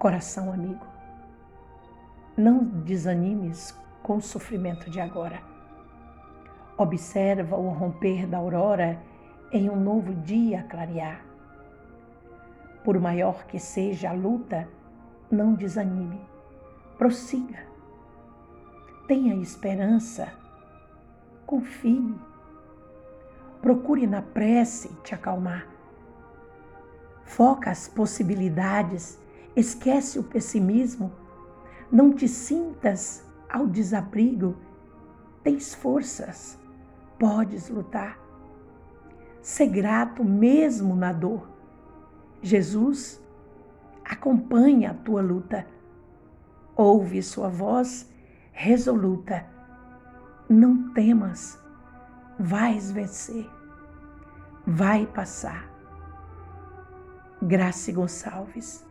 Coração amigo, não desanimes com o sofrimento de agora. Observa o romper da aurora em um novo dia clarear. Por maior que seja a luta, não desanime, prossiga. Tenha esperança, confie. Procure na prece te acalmar. Foca as possibilidades, esquece o pessimismo. Não te sintas ao desabrigo. Tens forças, podes lutar. Ser grato mesmo na dor. Jesus acompanha a tua luta. Ouve sua voz resoluta. Não temas, vais vencer, vai passar. Graça Gonçalves.